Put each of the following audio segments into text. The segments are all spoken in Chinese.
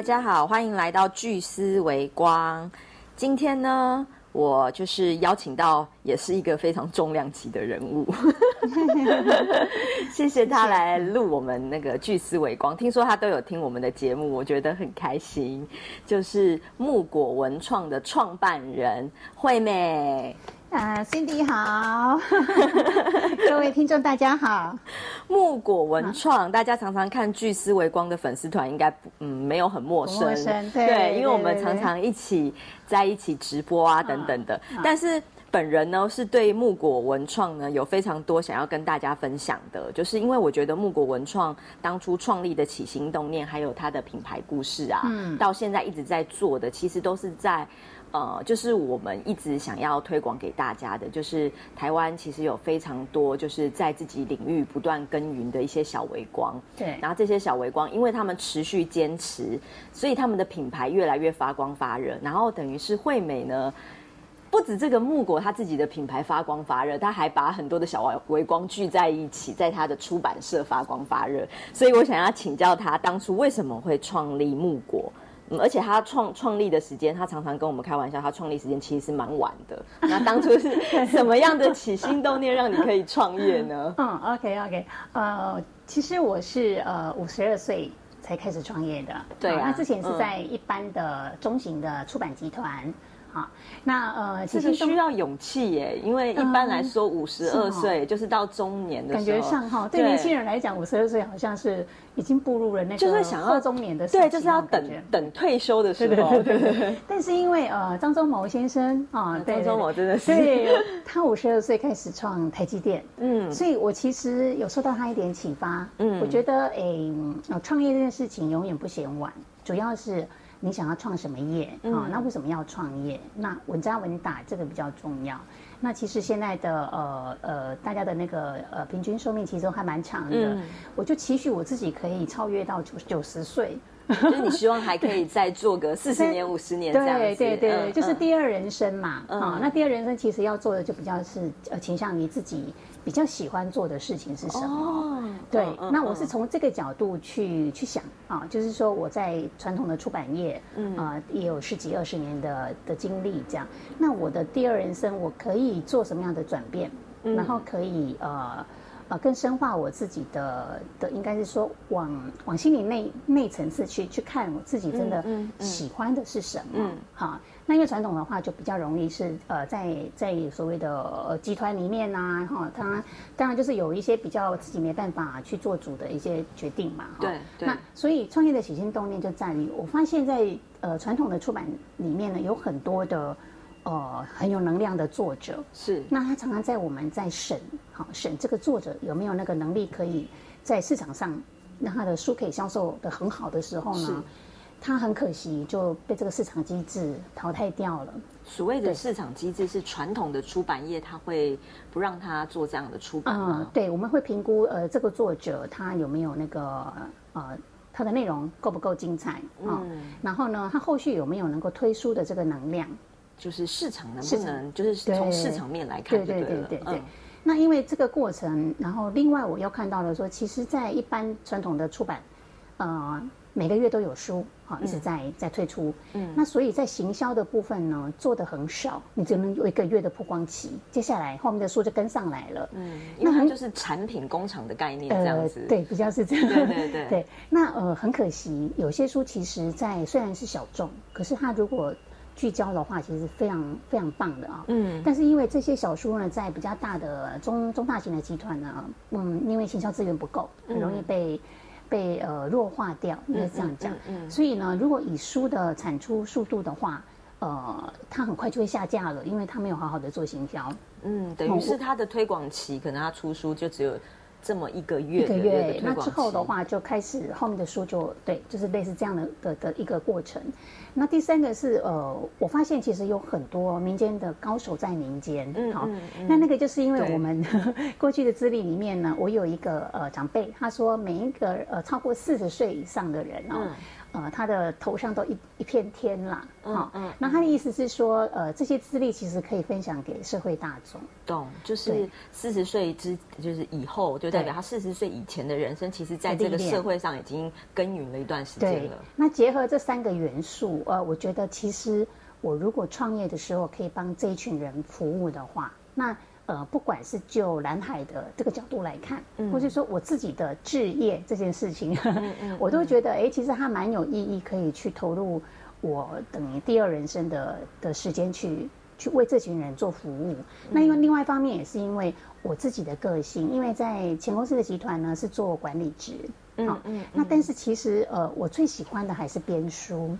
大家好，欢迎来到聚思维光。今天呢，我就是邀请到也是一个非常重量级的人物，谢谢他来录我们那个聚思维光。听说他都有听我们的节目，我觉得很开心。就是木果文创的创办人惠美。啊，Cindy 好，各位听众大家好。木果文创，大家常常看聚思维光的粉丝团，应该嗯没有很陌生，对，因为我们常常一起在一起直播啊等等的。但是本人呢，是对木果文创呢有非常多想要跟大家分享的，就是因为我觉得木果文创当初创立的起心动念，还有它的品牌故事啊，嗯到现在一直在做的，其实都是在。呃，就是我们一直想要推广给大家的，就是台湾其实有非常多就是在自己领域不断耕耘的一些小微光。对，然后这些小微光，因为他们持续坚持，所以他们的品牌越来越发光发热。然后等于是惠美呢，不止这个木果他自己的品牌发光发热，他还把很多的小微微光聚在一起，在他的出版社发光发热。所以我想要请教他，当初为什么会创立木果？而且他创创立的时间，他常常跟我们开玩笑，他创立时间其实是蛮晚的。那当初是 什么样的起心动念让你可以创业呢？嗯，OK OK，呃，其实我是呃五十二岁才开始创业的。对啊，那之前是在一般的中型的出版集团。好，那呃，其实需要勇气耶，因为一般来说五十二岁就是到中年的感觉上哈，对年轻人来讲，五十二岁好像是已经步入了那个就是想要中年的对，就是要等等退休的时候。对对对。但是因为呃，张忠谋先生啊，张忠谋真的是，对，他五十二岁开始创台积电，嗯，所以我其实有受到他一点启发，嗯，我觉得哎，创业这件事情永远不嫌晚，主要是。你想要创什么业啊？那为什么要创业？那稳扎稳打这个比较重要。那其实现在的呃呃，大家的那个呃平均寿命其实还蛮长的。我就期许我自己可以超越到九九十岁。就是你希望还可以再做个 四十年、五十年这样子。对对对，就是第二人生嘛。啊，那第二人生其实要做的就比较是呃倾向于自己。比较喜欢做的事情是什么？对，那我是从这个角度去去想啊，就是说我在传统的出版业，嗯啊，也有十几二十年的的经历，这样。那我的第二人生，我可以做什么样的转变？然后可以呃呃更深化我自己的的，应该是说往往心里内内层次去去看我自己真的喜欢的是什么？哈。那因为传统的话就比较容易是呃在在所谓的集团里面呐哈，它当然就是有一些比较自己没办法去做主的一些决定嘛。对对。那所以创业的起心动念就在于，我发现在呃传统的出版里面呢，有很多的呃很有能量的作者。是。那他常常在我们在审好审这个作者有没有那个能力，可以在市场上让他的书可以销售的很好的时候呢？他很可惜就被这个市场机制淘汰掉了。所谓的市场机制是传统的出版业，它会不让他做这样的出版吗？对，我们会评估呃这个作者他有没有那个呃他的内容够不够精彩啊？然后呢，他后续有没有能够推书的这个能量？就是市场能不能就是从市场面来看，对对对对对。那因为这个过程，然后另外我又看到了说，其实，在一般传统的出版，呃。每个月都有书，哈，一直在在推出。嗯，那所以在行销的部分呢，做的很少，你只能有一个月的曝光期，接下来后面的书就跟上来了。嗯，那它就是产品工厂的概念这样子。对，比较是这样。对对对。对，那呃，很可惜，有些书其实，在虽然是小众，可是它如果聚焦的话，其实非常非常棒的啊。嗯。但是因为这些小书呢，在比较大的中中大型的集团呢，嗯，因为行销资源不够，很容易被。被呃弱化掉，应该这样讲。所以呢，如果以书的产出速度的话，呃，它很快就会下架了，因为它没有好好的做行销。嗯，等于是它的推广期，可能它出书就只有。这么一个月，一个月，那之后的话就开始后面的书就对，就是类似这样的的的一个过程。那第三个是呃，我发现其实有很多民间的高手在民间，好，那那个就是因为我们 过去的资历里面呢，我有一个呃长辈，他说每一个呃超过四十岁以上的人哦，呃，他的头上都一一片天啦，好，那他的意思是说，呃，这些资历其实可以分享给社会大众。懂，就是四十岁之，就是以后，就代表他四十岁以前的人生，其实在这个社会上已经耕耘了一段时间了。那结合这三个元素，呃，我觉得其实我如果创业的时候可以帮这一群人服务的话，那。呃，不管是就蓝海的这个角度来看，或是说我自己的置业这件事情，我都觉得，哎，其实它蛮有意义，可以去投入我等于第二人生的的时间去去为这群人做服务。那因为另外一方面也是因为我自己的个性，因为在前公司的集团呢是做管理职，嗯嗯，那但是其实呃，我最喜欢的还是编书，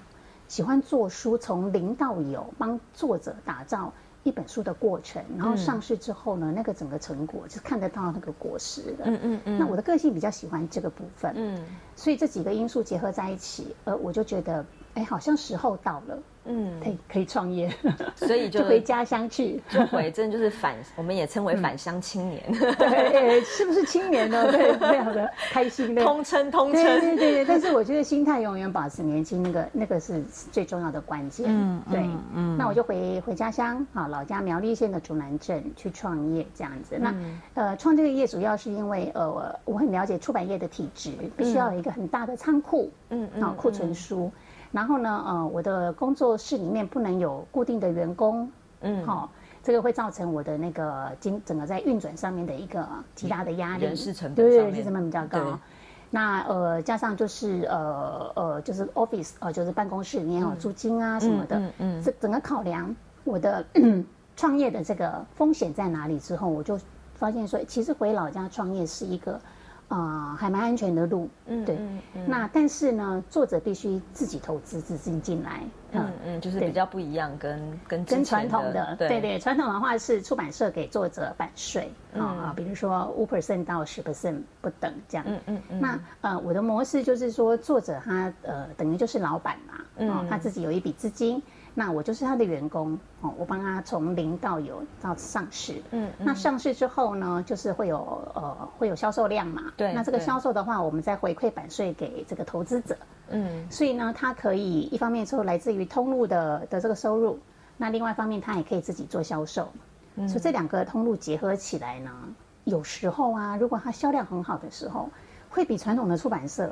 喜欢做书，从零到有，帮作者打造。一本书的过程，然后上市之后呢，那个整个成果就看得到那个果实的。嗯嗯嗯。那我的个性比较喜欢这个部分。嗯。所以这几个因素结合在一起，呃，我就觉得，哎，好像时候到了。嗯，可以可以创业，所以就回家乡去，就回真的就是返，我们也称为返乡青年，对，是不是青年呢？对，非常的开心的，通称通称，对对对。但是我觉得心态永远保持年轻，那个那个是最重要的关键。嗯，对，嗯。那我就回回家乡啊，老家苗栗县的竹南镇去创业这样子。那呃，创这个业主要是因为呃，我很了解出版业的体制，必须要有一个很大的仓库，嗯嗯，啊，库存书。然后呢，呃，我的工作室里面不能有固定的员工，嗯，好，这个会造成我的那个经整个在运转上面的一个极大的压力，人事成本对，人事成本比较高。那呃，加上就是呃呃，就是 office 呃，就是办公室里面有租金啊什么的，嗯嗯，这整个考量我的创业的这个风险在哪里之后，我就发现说，其实回老家创业是一个。啊，还蛮安全的路，嗯，对。那但是呢，作者必须自己投资资金进来，嗯嗯，就是比较不一样，跟跟跟传统的，对对，传统的话是出版社给作者版税，啊，比如说五 percent 到十 percent 不等这样，嗯嗯嗯。那呃，我的模式就是说，作者他呃，等于就是老板嘛，嗯，他自己有一笔资金。那我就是他的员工哦，我帮他从零到有到上市。嗯，那上市之后呢，就是会有呃会有销售量嘛。对。那这个销售的话，我们再回馈版税给这个投资者。嗯。所以呢，他可以一方面说来自于通路的的这个收入，那另外一方面他也可以自己做销售。嗯。所以这两个通路结合起来呢，有时候啊，如果它销量很好的时候，会比传统的出版社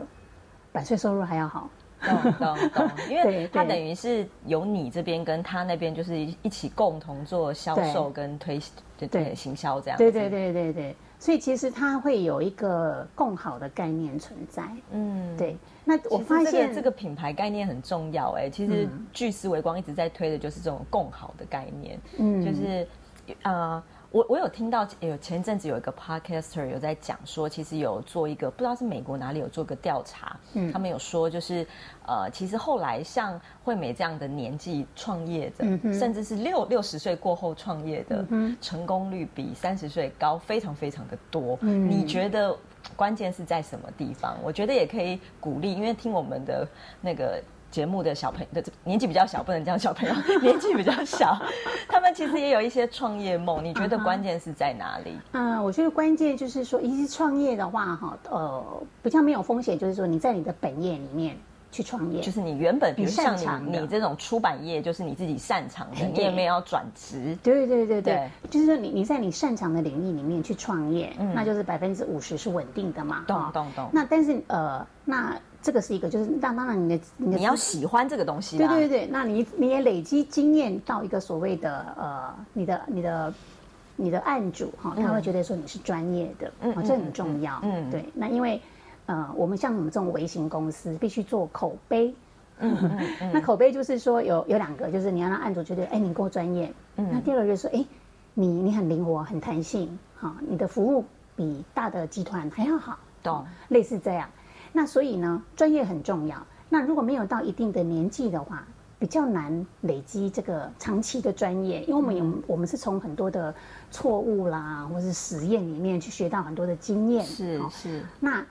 版税收入还要好。懂懂懂，因为它等于是由你这边跟他那边就是一起共同做销售跟推对对行销这样。对对对对对，所以其实它会有一个共好的概念存在。嗯，对。那我发现这个品牌概念很重要哎，其实聚思维光一直在推的就是这种共好的概念。嗯，就是呃。我我有听到有前一阵子有一个 podcaster 有在讲说，其实有做一个不知道是美国哪里有做个调查，嗯，他们有说就是呃，其实后来像惠美这样的年纪创业的，甚至是六六十岁过后创业的，成功率比三十岁高非常非常的多。你觉得关键是在什么地方？我觉得也可以鼓励，因为听我们的那个。节目的小朋友的年纪比较小，不能叫小朋友，年纪比较小，他们其实也有一些创业梦。你觉得关键是在哪里？嗯，我觉得关键就是说，一是创业的话，哈，呃，比较没有风险，就是说你在你的本业里面去创业，就是你原本比如像你你这种出版业，就是你自己擅长的，你也没有要转职。对对对对，就是说你你在你擅长的领域里面去创业，那就是百分之五十是稳定的嘛。懂懂懂。那但是呃，那。这个是一个，就是当当然你的你要喜欢这个东西，对对对那你你也累积经验到一个所谓的呃，你的你的你的案主哈，他会觉得说你是专业的，嗯，这很重要，嗯，对。那因为呃，我们像我们这种微型公司，必须做口碑，嗯嗯，那口碑就是说有有两个，就是你要让案主觉得，哎，你够专业，嗯，那第二个就是说，哎，你你很灵活，很弹性，哈，你的服务比大的集团还要好，懂？类似这样。那所以呢，专业很重要。那如果没有到一定的年纪的话，比较难累积这个长期的专业，因为我们有我们是从很多的错误啦，或是实验里面去学到很多的经验。是是。那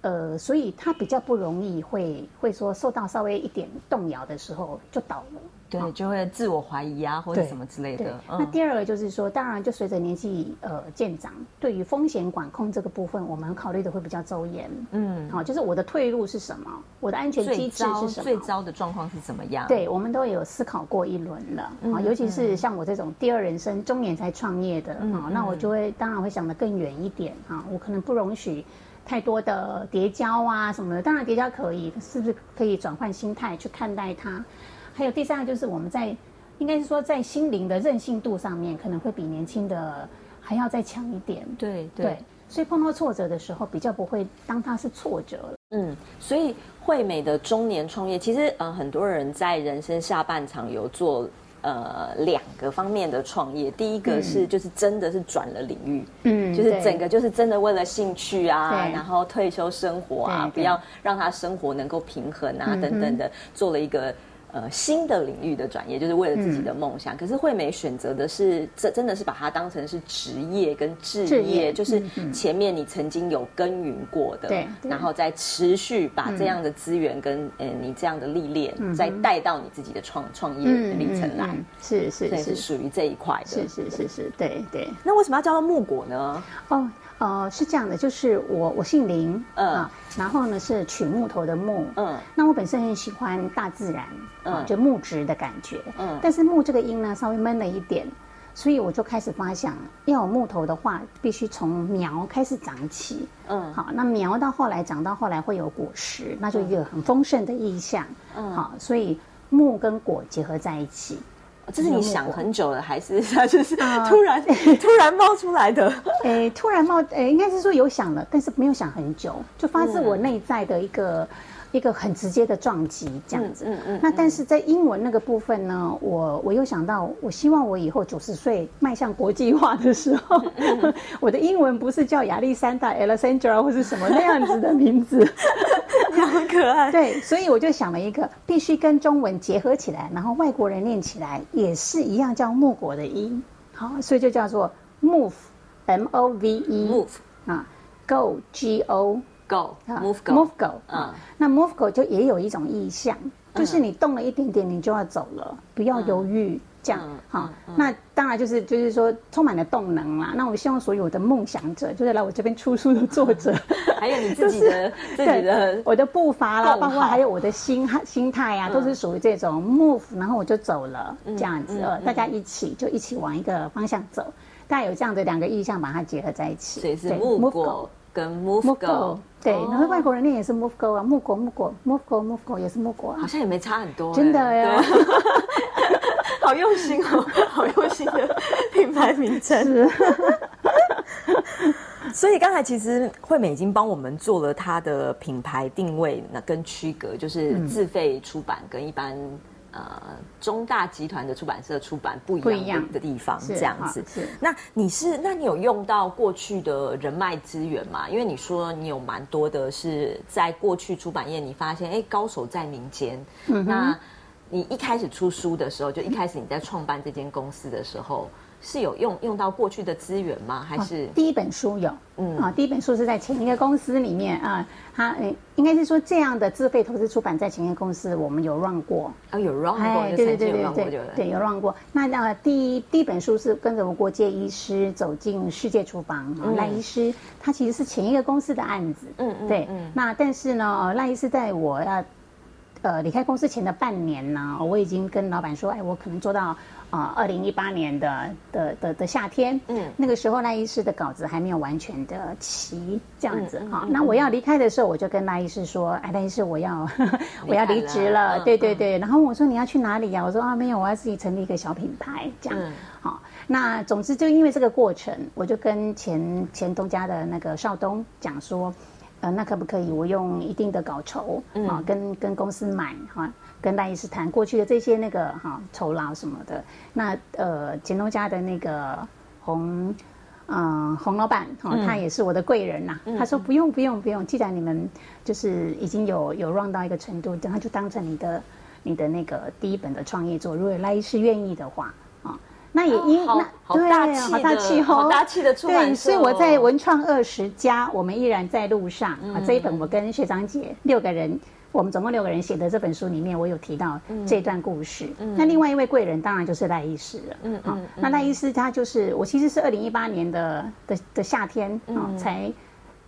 呃，所以他比较不容易会会说受到稍微一点动摇的时候就倒了。对，就会自我怀疑啊，或者什么之类的。那第二个就是说，当然就随着年纪呃渐长，对于风险管控这个部分，我们考虑的会比较周延。嗯，好，就是我的退路是什么，我的安全机制是什么，最糟的状况是怎么样？对，我们都有思考过一轮了啊。尤其是像我这种第二人生中年才创业的啊，那我就会当然会想得更远一点啊。我可能不容许太多的叠交啊什么的。当然叠交可以，是不是可以转换心态去看待它？还有第三个就是我们在，应该是说在心灵的韧性度上面，可能会比年轻的还要再强一点。对对，所以碰到挫折的时候，比较不会当它是挫折了。嗯，所以惠美的中年创业，其实呃很多人在人生下半场有做呃两个方面的创业。第一个是就是真的是转了领域，嗯，就是整个就是真的为了兴趣啊，然后退休生活啊，不要让他生活能够平衡啊等等的，做了一个。呃，新的领域的转业就是为了自己的梦想。可是惠美选择的是，这真的是把它当成是职业跟置业，就是前面你曾经有耕耘过的，对，然后再持续把这样的资源跟呃你这样的历练，再带到你自己的创创业历程来。是是是，是属于这一块的。是是是是，对对。那为什么要叫做木果呢？哦。呃，是这样的，就是我我姓林，嗯，然后呢是取木头的木，嗯，那我本身很喜欢大自然，嗯，就木质的感觉，嗯，但是木这个音呢稍微闷了一点，所以我就开始发想，要有木头的话，必须从苗开始长起，嗯，好，那苗到后来长到后来会有果实，那就一个很丰盛的意象，嗯，好，所以木跟果结合在一起。这是你想很久了，还是 它就是突然 突然冒出来的？诶，突然冒，诶，应该是说有想了，但是没有想很久，就发自我内在的一个。一个很直接的撞击，这样子。嗯嗯。那但是在英文那个部分呢，我我又想到，我希望我以后九十岁迈向国际化的时候，我的英文不是叫亚历山大 （Alexandra） 或是什么那样子的名字，很可爱。对，所以我就想了一个，必须跟中文结合起来，然后外国人念起来也是一样叫木果的音。好，所以就叫做 move，m o v e，move 啊，go，g o。Go move go move go 啊，那 move go 就也有一种意向，就是你动了一点点，你就要走了，不要犹豫，这样哈。那当然就是就是说充满了动能啦。那我希望所有的梦想者，就是来我这边出书的作者，还有你自己的自己的 我的步伐啦，包括还有我的心心态啊，都是属于这种 move，然后我就走了这样子。呃，大家一起就一起往一个方向走，大家有这样的两个意向，把它结合在一起，所以是 move go 跟 move go。对，然后外国人念也是 move go 啊，木果木果 move go move go 也是木果啊，好像也没差很多，真的呀，好用心哦，好用心的品牌名称。所以刚才其实惠美已经帮我们做了它的品牌定位，那跟区隔就是自费出版跟一般。呃，中大集团的出版社出版不一样的地方，这样子。是，那你是，那你有用到过去的人脉资源吗？因为你说你有蛮多的是在过去出版业，你发现哎，高手在民间。那你一开始出书的时候，就一开始你在创办这间公司的时候。是有用用到过去的资源吗？还是？第一本书有？嗯。啊，第一本书是在前一个公司里面啊，它应该是说这样的自费投资出版在前一个公司我们有 run 过。啊，有 run 过，对对对对对，对有 run 过。那那第一第一本书是跟着我国界医师走进世界厨房，赖医师他其实是前一个公司的案子，嗯嗯，对，那但是呢，赖医师在我要呃离开公司前的半年呢，我已经跟老板说，哎，我可能做到。啊，二零一八年的的的的夏天，嗯，那个时候赖医师的稿子还没有完全的齐，这样子哈。那我要离开的时候，我就跟赖医师说：“哎，赖医师，我要 我要离职了。”对对对。然后我说：“你要去哪里呀？”我说：“啊，没有，我要自己成立一个小品牌。”这样，好。那总之就因为这个过程，我就跟前前东家的那个邵东讲说：“呃，那可不可以我用一定的稿酬啊，跟跟公司买哈？”跟赖医师谈过去的这些那个哈酬劳什么的，那呃钱东家的那个洪嗯洪老板哈，他也是我的贵人呐。他说不用不用不用，既然你们就是已经有有 run 到一个程度，他就当成你的你的那个第一本的创业作。如果赖医师愿意的话啊，那也因那对好大气好大气的出版对，所以我在文创二十家，我们依然在路上啊。这一本我跟学长姐六个人，我们总共六个人写的这本书里面，我有提到这段故事。那另外一位贵人当然就是赖医师了。嗯好，那赖医师他就是我其实是二零一八年的的的夏天啊才。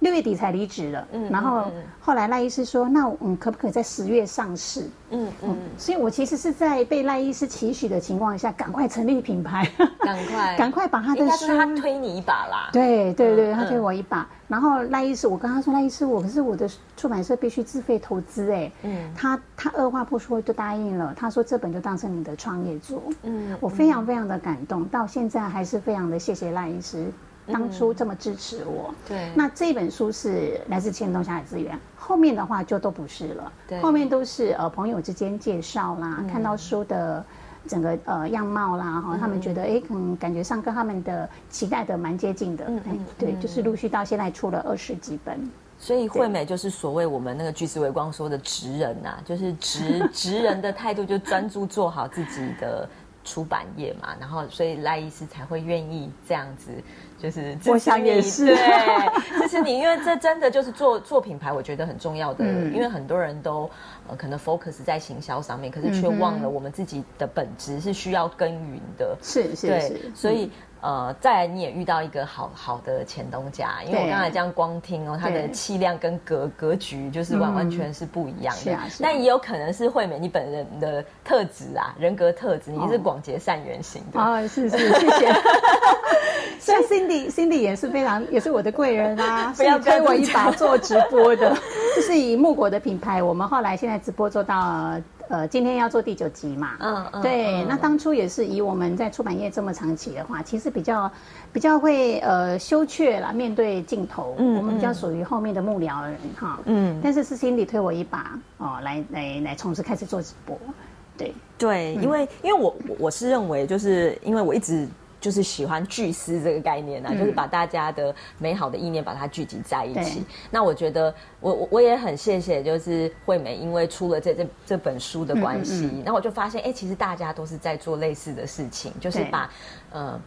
六月底才离职了，嗯然后后来赖医师说：“那嗯，可不可以在十月上市？”嗯嗯，所以我其实是在被赖医师期许的情况下，赶快成立品牌，赶快 赶快把他的书，他推你一把啦。对对对，他推我一把。然后赖医师，我跟他说：“赖医师，我可是我的出版社必须自费投资。”哎，嗯，他他二话不说就答应了。他说：“这本就当成你的创业作。”嗯，我非常非常的感动，到现在还是非常的谢谢赖医师。当初这么支持我，对，那这本书是来自千东下海资源，后面的话就都不是了，对，后面都是呃朋友之间介绍啦，看到书的整个呃样貌啦，哈，他们觉得哎，可能感觉上跟他们的期待的蛮接近的，嗯嗯，对，就是陆续到现在出了二十几本，所以惠美就是所谓我们那个巨石微光说的职人呐，就是职 职人的态度，就专注做好自己的出版业嘛，然后所以赖医师才会愿意这样子。就是，我想也是，对，支持你，因为这真的就是做做品牌，我觉得很重要的，因为很多人都呃可能 focus 在行销上面，可是却忘了我们自己的本质是需要耕耘的，是是是，所以。呃，再来你也遇到一个好好的前东家，因为我刚才这样光听哦，他的气量跟格格局就是完完全是不一样的。但也有可能是惠美你本人的特质啊，人格特质，你是广结善缘型的。啊，是是，谢谢。所以 Cindy Cindy 也是非常，也是我的贵人啊，不要推我一把做直播的，就是以木果的品牌，我们后来现在直播做到。呃，今天要做第九集嘛？嗯嗯，对。那当初也是以我们在出版业这么长期的话，其实比较比较会呃羞怯啦，面对镜头。嗯，我们比较属于后面的幕僚人哈。嗯。但是是 Cindy 推我一把哦，来来来，从此开始做直播。对对，因为因为我我是认为，就是因为我一直。就是喜欢聚思这个概念啊，就是把大家的美好的意念把它聚集在一起。那我觉得，我我我也很谢谢，就是惠美，因为出了这这这本书的关系，那我就发现，哎，其实大家都是在做类似的事情，就是把呃。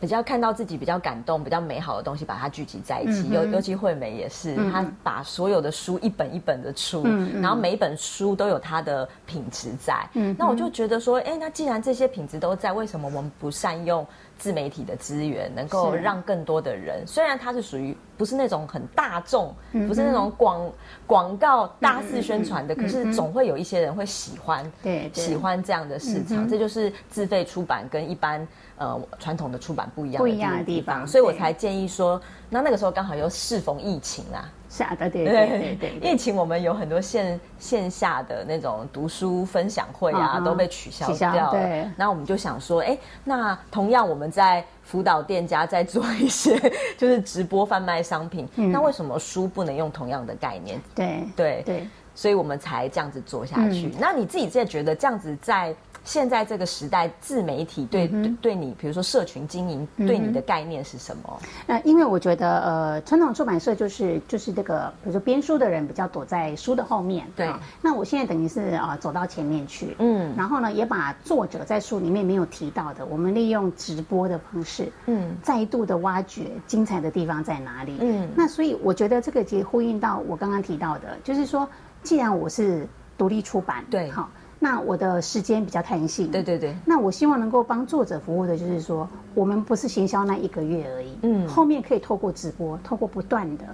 比较看到自己比较感动、比较美好的东西，把它聚集在一起。尤尤其惠美也是，她把所有的书一本一本的出，然后每一本书都有它的品质在。那我就觉得说，哎，那既然这些品质都在，为什么我们不善用自媒体的资源，能够让更多的人？虽然它是属于不是那种很大众，不是那种广广告大肆宣传的，可是总会有一些人会喜欢，对，喜欢这样的市场。这就是自费出版跟一般。呃，传统的出版不一样，不一样的地方，所以我才建议说，那那个时候刚好又适逢疫情啊，是啊，对对对对对，疫情我们有很多线线下的那种读书分享会啊，都被取消掉了。那我们就想说，哎，那同样我们在辅导店家在做一些 就是直播贩卖商品，那为什么书不能用同样的概念？对对对，所以我们才这样子做下去。那你自己在觉得这样子在？现在这个时代，自媒体对对对你，比如说社群经营，对你的概念是什么？那因为我觉得，呃，传统出版社就是就是这个，比如说编书的人比较躲在书的后面，对。那我现在等于是啊，走到前面去，嗯。然后呢，也把作者在书里面没有提到的，我们利用直播的方式，嗯，再度的挖掘精彩的地方在哪里？嗯。那所以我觉得这个其实呼应到我刚刚提到的，就是说，既然我是独立出版，对，好。那我的时间比较弹性，对对对。那我希望能够帮作者服务的，就是说，我们不是行销那一个月而已，嗯，后面可以透过直播，透过不断的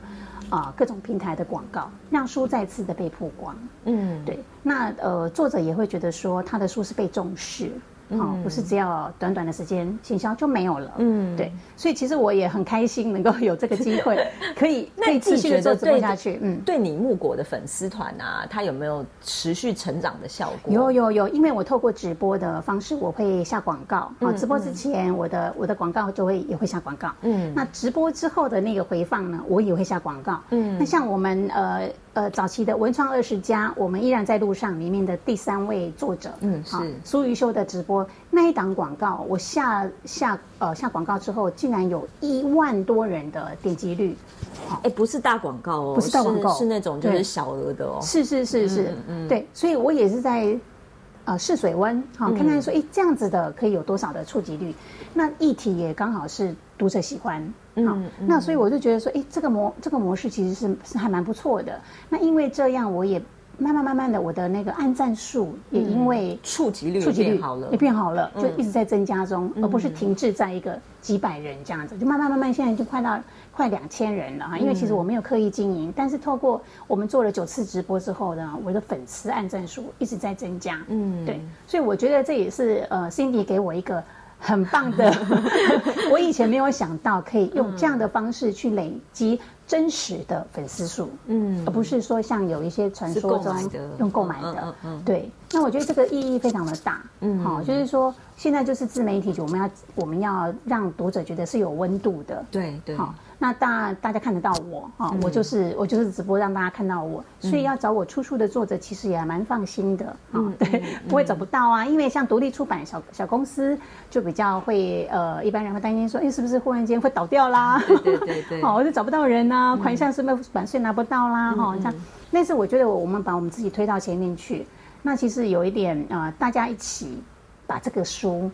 啊各种平台的广告，让书再次的被曝光，嗯，对。那呃，作者也会觉得说，他的书是被重视。哦，不是只要短短的时间行销就没有了。嗯，对，所以其实我也很开心能够有这个机会，可以可以继续做做下去。嗯，对你木果的粉丝团啊，它有没有持续成长的效果？有有有，因为我透过直播的方式，我会下广告。啊，直播之前我的我的广告就会也会下广告。嗯，那直播之后的那个回放呢，我也会下广告。嗯，那像我们呃。呃，早期的文创二十家，我们依然在路上里面的第三位作者，嗯，是。苏瑜秀的直播那一档广告，我下下呃下广告之后，竟然有一万多人的点击率，哎，不是大广告哦，不是大广告，是那种就是小额的哦，是是是是，嗯，对，所以我也是在呃试水温，好看看说，哎，这样子的可以有多少的触及率？那议题也刚好是读者喜欢，嗯，那所以我就觉得说，哎，这个模这个模式其实是是还蛮不错的。那因为这样，我也。慢慢慢慢的，我的那个按赞数也因为触及率触及率好了，也变好了，就一直在增加中，而不是停滞在一个几百人这样子，就慢慢慢慢，现在就快到快两千人了哈。因为其实我没有刻意经营，但是透过我们做了九次直播之后呢，我的粉丝按赞数一直在增加，嗯，对，所以我觉得这也是呃，Cindy 给我一个很棒的，我以前没有想到可以用这样的方式去累积。真实的粉丝数，嗯，而不是说像有一些传说中用购买的，嗯嗯，对。那我觉得这个意义非常的大，嗯，好，就是说现在就是自媒体，我们要我们要让读者觉得是有温度的，对对，好。那大大家看得到我啊，我就是我就是直播让大家看到我，所以要找我出书的作者其实也蛮放心的啊，对，不会找不到啊，因为像独立出版小小公司就比较会呃，一般人会担心说，哎，是不是忽然间会倒掉啦？对对对，好，我就找不到人啊，款项是不是版税拿不到啦？哈，像那次我觉得我们把我们自己推到前面去，那其实有一点啊，大家一起把这个书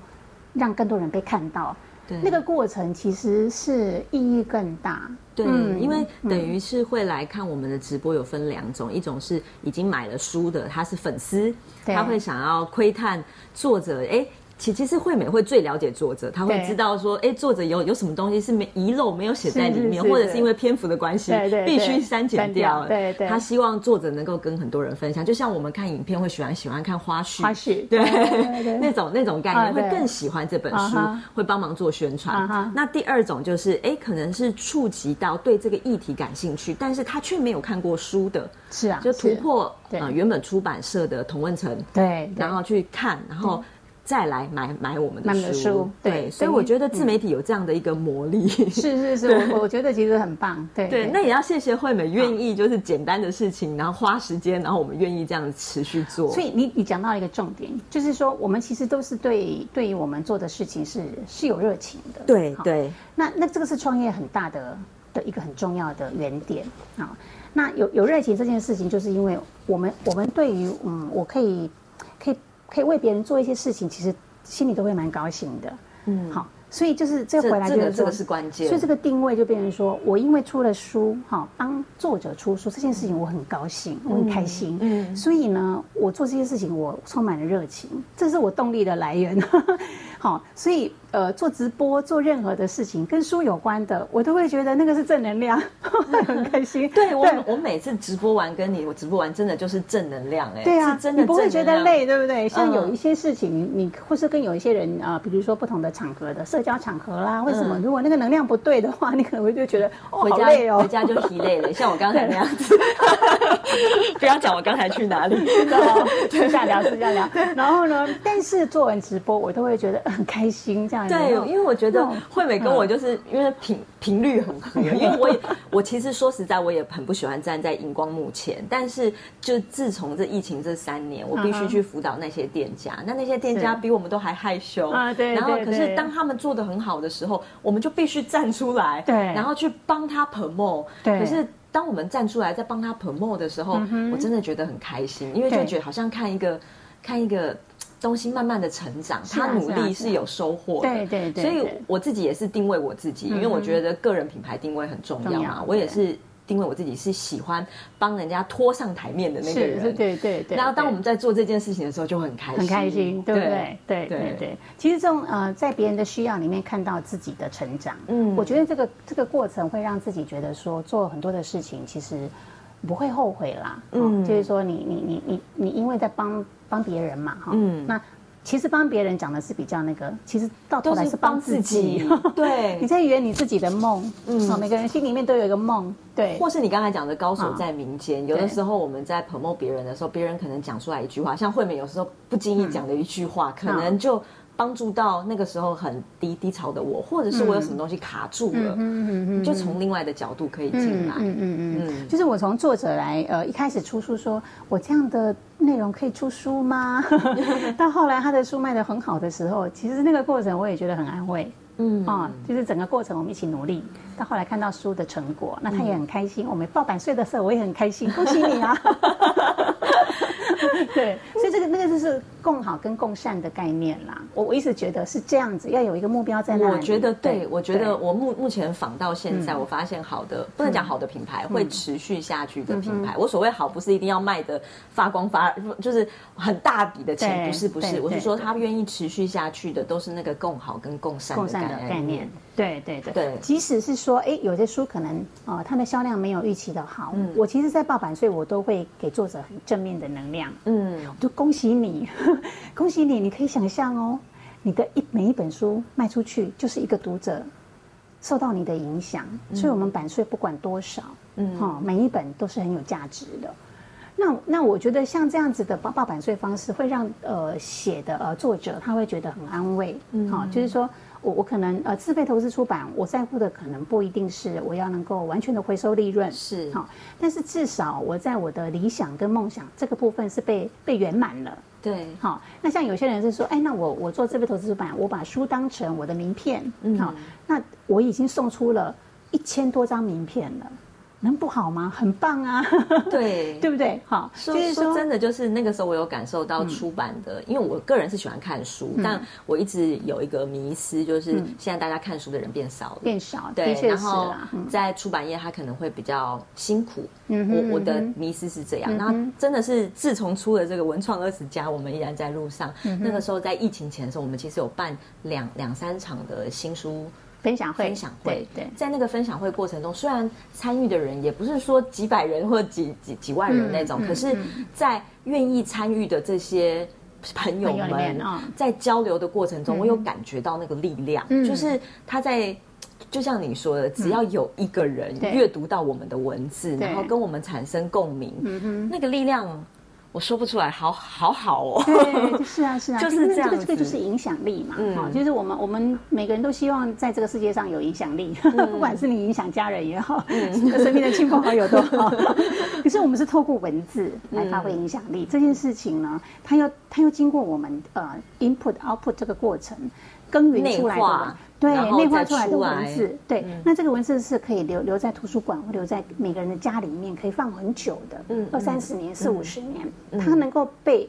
让更多人被看到。那个过程其实是意义更大，对，因为等于是会来看我们的直播，有分两种，一种是已经买了书的，他是粉丝，他会想要窥探作者，哎。其其实惠美会最了解作者，他会知道说，哎，作者有有什么东西是没遗漏没有写在里面，或者是。因为篇幅的关系，必须删减掉。对对，他希望作者能够跟很多人分享，就像我们看影片会喜欢喜欢看花絮，花絮对 那种那种概念会更喜欢这本书，会帮忙做宣传。那第二种就是，哎，可能是触及到对这个议题感兴趣，但是他却没有看过书的，是啊，就突破啊原本出版社的同温层，对，然后去看，然后。再来买买我们的书，对，所以我觉得自媒体有这样的一个魔力。是是是，我我觉得其实很棒。对对，那也要谢谢惠美愿意就是简单的事情，然后花时间，然后我们愿意这样持续做。所以你你讲到一个重点，就是说我们其实都是对对于我们做的事情是是有热情的。对对，那那这个是创业很大的的一个很重要的原点啊。那有有热情这件事情，就是因为我们我们对于嗯，我可以可以。可以为别人做一些事情，其实心里都会蛮高兴的。嗯，好，所以就是这回来就是这个是关键。所以这个定位就变成说，我因为出了书，哈，帮作者出书这件事情，我很高兴，我很开心。嗯，所以呢，我做这些事情，我充满了热情，这是我动力的来源。好，所以。呃，做直播做任何的事情跟书有关的，我都会觉得那个是正能量，很开心。对我，我每次直播完跟你，我直播完真的就是正能量哎。对啊，真的你不会觉得累，对不对？像有一些事情，你或是跟有一些人啊，比如说不同的场合的社交场合啦，为什么？如果那个能量不对的话，你可能会就觉得哦，好累哦，回家就疲累了。像我刚才那样子，不要讲我刚才去哪里，私下聊，私下聊。然后呢，但是做完直播，我都会觉得很开心，这样。对，因为我。觉得惠美跟我就是因为频频率很合，因为 我也我其实说实在我也很不喜欢站在荧光幕前，但是就自从这疫情这三年，我必须去辅导那些店家，那那些店家比我们都还害羞啊，对，然后可是当他们做的很好的时候，我们就必须站出来，对，然后去帮他 promote，对，可是当我们站出来在帮他 promote 的时候，我真的觉得很开心，因为就觉得好像看一个看一个。东西慢慢的成长，他努力是有收获的。对对对，所以我自己也是定位我自己，因为我觉得个人品牌定位很重要嘛。我也是定位我自己是喜欢帮人家拖上台面的那个人。对对对。然后当我们在做这件事情的时候，就很开心，很开心，对不对？对对对。其实这种呃，在别人的需要里面看到自己的成长，嗯，我觉得这个这个过程会让自己觉得说做很多的事情其实不会后悔啦。嗯，就是说你你你你你因为在帮。帮别人嘛，哈，嗯，那其实帮别人讲的是比较那个，其实到头来是帮自己，对，你在圆你自己的梦，嗯，好，每个人心里面都有一个梦，对，或是你刚才讲的高手在民间，有的时候我们在 promote 别人的时候，别人可能讲出来一句话，像惠美有时候不经意讲的一句话，可能就。帮助到那个时候很低低潮的我，或者是我有什么东西卡住了，就从另外的角度可以进来。嗯嗯嗯，就是我从作者来，呃，一开始出书说我这样的内容可以出书吗？到后来他的书卖的很好的时候，其实那个过程我也觉得很安慰。嗯啊，就是整个过程我们一起努力，到后来看到书的成果，那他也很开心。我们报版税的时候我也很开心，恭喜你啊！对，所以这个那个就是共好跟共善的概念啦。我我一直觉得是这样子，要有一个目标在那里。我觉得对，我觉得我目目前仿到现在，我发现好的不能讲好的品牌会持续下去的品牌。我所谓好，不是一定要卖的发光发，就是很大笔的钱，不是不是，我是说他愿意持续下去的，都是那个共好跟共善的概念。对对对，即使是说，哎，有些书可能啊，它的销量没有预期的好，我其实，在报版税我都会给作者很正面的能量。嗯，就恭喜你，恭喜你，你可以想象哦，你的一每一本书卖出去，就是一个读者受到你的影响，所以我们版税不管多少，嗯，哈，每一本都是很有价值的。那那我觉得像这样子的报报版税方式，会让呃写的呃作者他会觉得很安慰，嗯，好，就是说。我我可能呃自费投资出版，我在乎的可能不一定是我要能够完全的回收利润，是好，但是至少我在我的理想跟梦想这个部分是被被圆满了，对，好，那像有些人是说，哎，那我我做自费投资出版，我把书当成我的名片，好，那我已经送出了一千多张名片了。能不好吗？很棒啊！对，对不对？好，所以说真的，就是那个时候我有感受到出版的，因为我个人是喜欢看书，但我一直有一个迷思，就是现在大家看书的人变少了，变少，对，然后在出版业他可能会比较辛苦。我我的迷思是这样，那真的是自从出了这个文创二十家，我们依然在路上。那个时候在疫情前的时候，我们其实有办两两三场的新书。分享会，分享会，对，在那个分享会过程中，虽然参与的人也不是说几百人或几几几万人那种，可是，在愿意参与的这些朋友们，在交流的过程中，我有感觉到那个力量，就是他在，就像你说的，只要有一个人阅读到我们的文字，然后跟我们产生共鸣，那个力量。我说不出来，好好好哦。对，是啊，是啊，就是这样这个这个就是影响力嘛。嗯，就是我们我们每个人都希望在这个世界上有影响力，不管是你影响家人也好，身边的亲朋好友都好。可是我们是透过文字来发挥影响力，这件事情呢，它要它要经过我们呃 input output 这个过程。耕耘出来的，对，内化出来的文字，对，那这个文字是可以留留在图书馆或留在每个人的家里面，可以放很久的，嗯，二三十年、四五十年，它能够被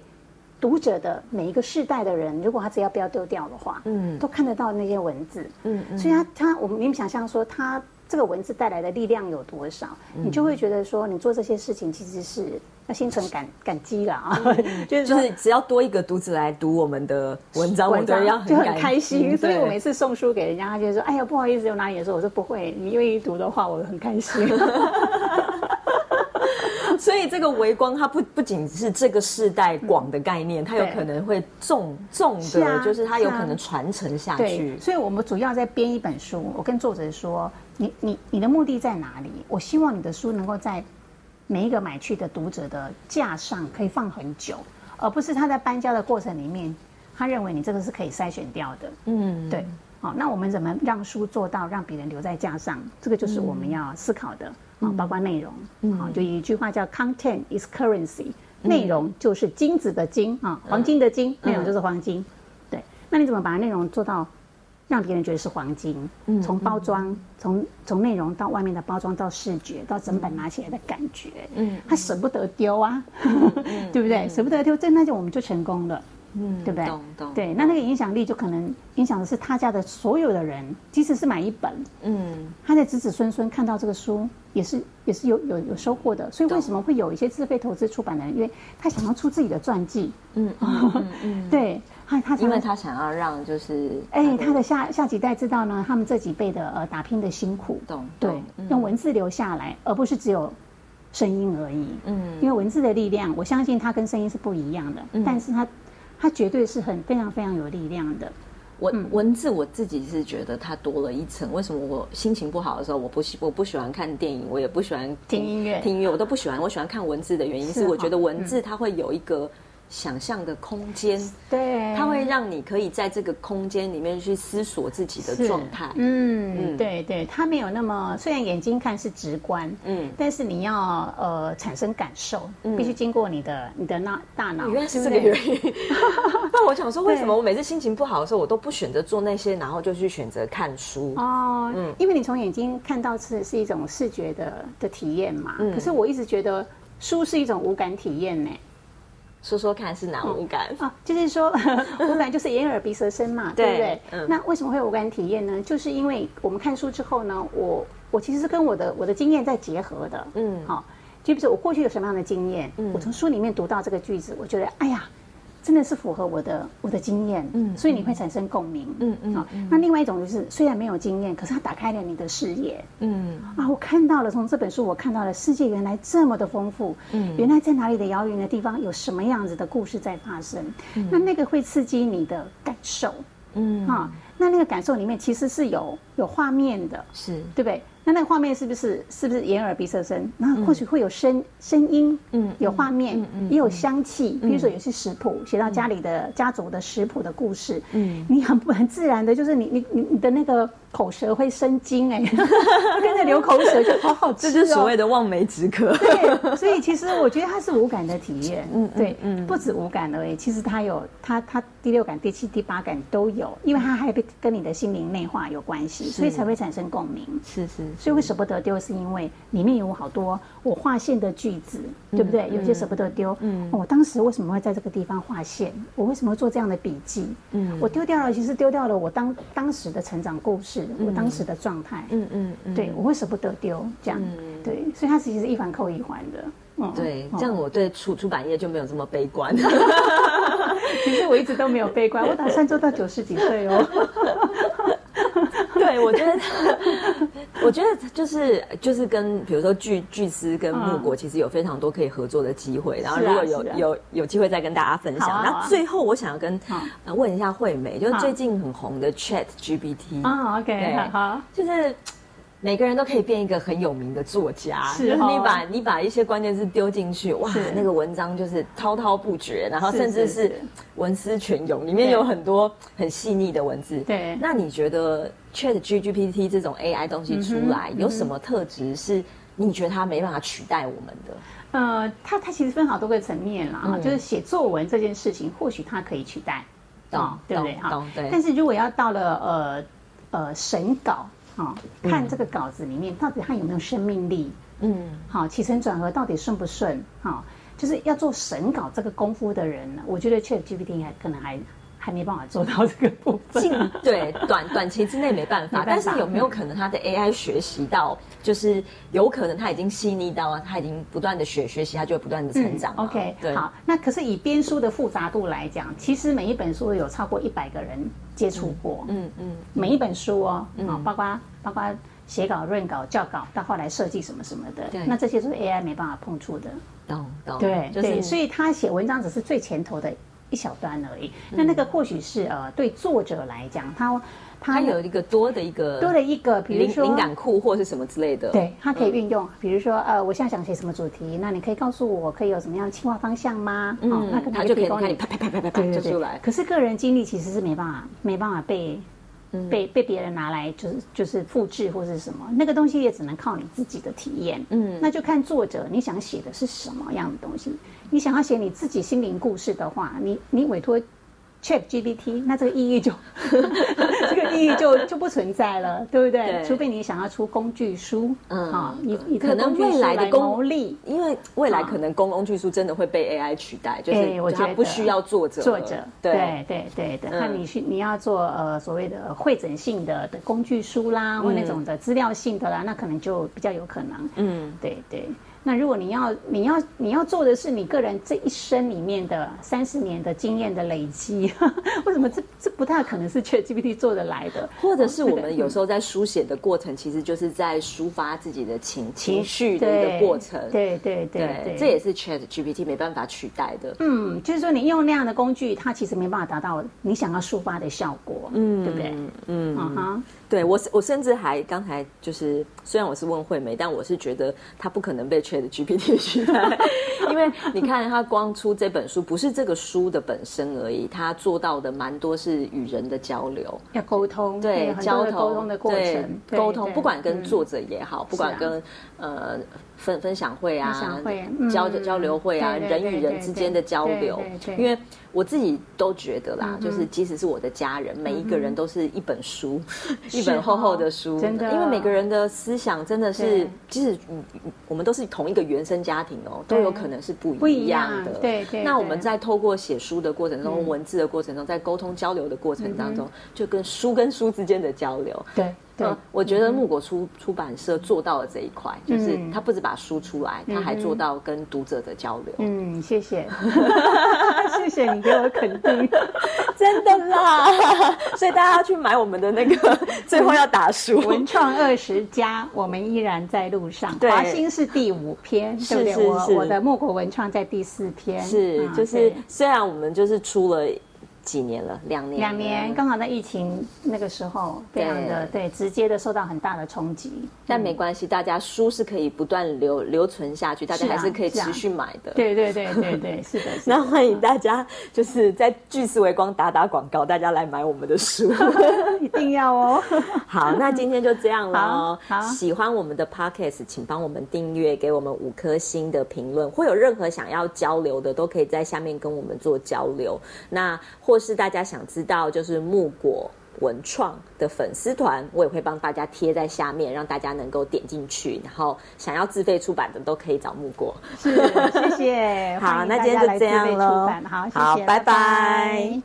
读者的每一个世代的人，如果他只要不要丢掉的话，嗯，都看得到那些文字，嗯，所以他他，我们你们想象说他。这个文字带来的力量有多少，你就会觉得说，你做这些事情其实是要心存感感激了啊！就是就是只要多一个读者来读我们的文章，文章就很开心。所以我每次送书给人家，他就说：“哎呀，不好意思，有哪里说？”我说：“不会，你愿意读的话，我很开心。”所以这个微光，它不不仅是这个世代广的概念，它有可能会重重的，就是它有可能传承下去。所以我们主要在编一本书，我跟作者说：“你你你的目的在哪里？我希望你的书能够在每一个买去的读者的架上可以放很久，而不是他在搬家的过程里面，他认为你这个是可以筛选掉的。”嗯，对。好，那我们怎么让书做到让别人留在架上？这个就是我们要思考的。啊，包括内容，啊，就一句话叫 “content is currency”，内容就是金子的金啊，黄金的金，内容就是黄金。对，那你怎么把内容做到让别人觉得是黄金？嗯，从包装，从从内容到外面的包装，到视觉，到整本拿起来的感觉，嗯，他舍不得丢啊，对不对？舍不得丢，这那就我们就成功了。嗯，对不对？懂懂。对，那那个影响力就可能影响的是他家的所有的人，即使是买一本，嗯，他的子子孙孙看到这个书，也是也是有有有收获的。所以为什么会有一些自费投资出版的人，因为他想要出自己的传记，嗯嗯，对，他他因为他想要让就是哎他的下下几代知道呢，他们这几辈的呃打拼的辛苦，懂对，用文字留下来，而不是只有声音而已，嗯，因为文字的力量，我相信它跟声音是不一样的，但是它。它绝对是很非常非常有力量的。文文字我自己是觉得它多了一层。为什么我心情不好的时候，我不喜我不喜欢看电影，我也不喜欢听音乐，听音乐我都不喜欢。我喜欢看文字的原因是，我觉得文字它会有一个。想象的空间，对，它会让你可以在这个空间里面去思索自己的状态。嗯，对对，它没有那么，虽然眼睛看是直观，嗯，但是你要呃产生感受，必须经过你的你的那大脑。原来是这个原因。那我想说，为什么我每次心情不好的时候，我都不选择做那些，然后就去选择看书？哦，嗯，因为你从眼睛看到是是一种视觉的的体验嘛。嗯。可是我一直觉得书是一种无感体验呢。说说看是哪五感啊？就是说 五感就是眼耳鼻舌身嘛，对不对？那为什么会有五感体验呢？就是因为我们看书之后呢，我我其实是跟我的我的经验在结合的，嗯，好，就比如说我过去有什么样的经验，我从书里面读到这个句子，我觉得哎呀。真的是符合我的我的经验，嗯，所以你会产生共鸣，嗯嗯。好，那另外一种就是虽然没有经验，可是它打开了你的视野，嗯。啊，我看到了从这本书我看到了世界原来这么的丰富，嗯，原来在哪里的遥远的地方有什么样子的故事在发生，那那个会刺激你的感受，嗯。啊，那那个感受里面其实是有有画面的，是。对不对？那那画面是不是是不是眼耳鼻舌身？那或许会有声声音，嗯，有画面，也有香气。比如说有些食谱，写到家里的家族的食谱的故事，嗯，你很很自然的，就是你你你你的那个。口舌会生津哎，跟着流口水就好好吃哦。这就是所谓的望梅止渴。对，所以其实我觉得它是无感的体验。嗯，对，嗯，不止无感而已，其实它有它它第六感、第七、第八感都有，因为它还跟你的心灵内化有关系，所以才会产生共鸣。是是，所以会舍不得丢，是因为里面有好多我划线的句子，对不对？有些舍不得丢。嗯，我当时为什么会在这个地方划线？我为什么会做这样的笔记？嗯，我丢掉了，其实丢掉了我当当时的成长故事。我当时的状态，嗯嗯嗯，对我会舍不得丢，这样，对，所以它其实是一环扣一环的，嗯，对，这样我对出出版业就没有这么悲观。其实我一直都没有悲观，我打算做到九十几岁哦。对，我觉得，我觉得就是就是跟比如说巨巨思跟木果，其实有非常多可以合作的机会。然后如果有有有机会再跟大家分享。那最后我想要跟问一下惠美，就是最近很红的 Chat GPT 啊，OK，好，就是。每个人都可以变一个很有名的作家，是你把你把一些关键字丢进去，哇，那个文章就是滔滔不绝，然后甚至是文思泉涌，里面有很多很细腻的文字。对，那你觉得 Chat GPT 这种 AI 东西出来，有什么特质是你觉得它没办法取代我们的？呃，它它其实分好多个层面啦，就是写作文这件事情，或许它可以取代，哦，对不对？哈，对。但是如果要到了呃呃审稿。好，看这个稿子里面到底它有没有生命力？嗯，好，起承转合到底顺不顺？好，就是要做审稿这个功夫的人呢，我觉得 Chat GPT 还可能还。还没办法做到这个部分，对，短短期之内没办法。但是有没有可能他的 AI 学习到，就是有可能他已经细腻到，他已经不断的学学习，他就会不断的成长。OK，好。那可是以编书的复杂度来讲，其实每一本书有超过一百个人接触过。嗯嗯，每一本书哦，啊，包括包括写稿、润稿、校稿，到后来设计什么什么的，那这些都是 AI 没办法碰触的。懂懂。对对，所以他写文章只是最前头的。一小段而已，那那个或许是呃，对作者来讲，他他有一个多的一个多的一个，比如说灵感库或是什么之类的，对，他可以运用。比如说呃，我现在想写什么主题，那你可以告诉我可以有什么样的企划方向吗？嗯，那可能就可以帮你啪啪啪啪啪啪就出来。可是个人经历其实是没办法没办法被。被被别人拿来就是就是复制或者什么，那个东西也只能靠你自己的体验。嗯，那就看作者你想写的是什么样的东西。你想要写你自己心灵故事的话，你你委托。Chat GPT，那这个意义就 这个意义就就不存在了，对不对？除非你想要出工具书，嗯，啊，你你可能未来的功力，因为未来可能工工具书真的会被 AI 取代，就是它不需要作者，作者，对对对对。那你去你要做呃所谓的会诊性的的工具书啦，或那种的资料性的啦，那可能就比较有可能。嗯，对对。那如果你要你要你要做的是你个人这一生里面的三十年的经验的累积，为什么这这不太可能是 ChatGPT 做得来的？或者是我们有时候在书写的过程，其实就是在抒发自己的情情绪的一个过程。对对对，这也是 ChatGPT 没办法取代的。嗯，就是说你用那样的工具，它其实没办法达到你想要抒发的效果。嗯，对不对？嗯，啊哈。对我，我甚至还刚才就是，虽然我是问惠美，但我是觉得她不可能被 Chat GPT 取代，因为你看她光出这本书，不是这个书的本身而已，她做到的蛮多是与人的交流，要沟通，对，交沟通的过程，沟通，不管跟作者也好，不管跟呃分分享会啊，分享会交嗯交流会啊，对对人与人之间的交流因为我自己都觉得啦，就是即使是我的家人，每一个人都是一本书，一本厚厚的书，真的。因为每个人的思想真的是，即使嗯我们都是同一个原生家庭哦，都有可能是不不一一样的。对对那我对们在透过写书的过程中，文字的过程中，在沟通交流的过程当中，就跟书跟书之间的交流。对对嗯，我觉得木果出出版社做到了这一块，就是嗯他不止把书出来，他还做到跟读者的交流。嗯，谢谢，谢谢你给我肯定。真的啦，所以大家要去买我们的那个，最后要打书。文创二十家，我们依然在路上。对华兴是第五篇，对不对？是是是我我的木果文创在第四篇，啊是就是对虽然我们就是出了几年了，两年了，两年，刚好在疫情那个时候，非常的对，直接的受到很大的冲击。但没关系，大家书是可以不断留留存下去，大家还是可以持续买的。对对对对对，是的，是的那欢迎大家就是在巨思维光打打广告，大家来买我们的书。一定要哦。好，那今天就这样了。好好喜欢我们的 podcast，请帮我们订阅，给我们五颗星的评论。会有任何想要交流的，都可以在下面跟我们做交流。那或是大家想知道，就是木果。文创的粉丝团，我也会帮大家贴在下面，让大家能够点进去。然后想要自费出版的，都可以找木果。是，谢谢。好那今天就这样喽好，谢谢，好拜拜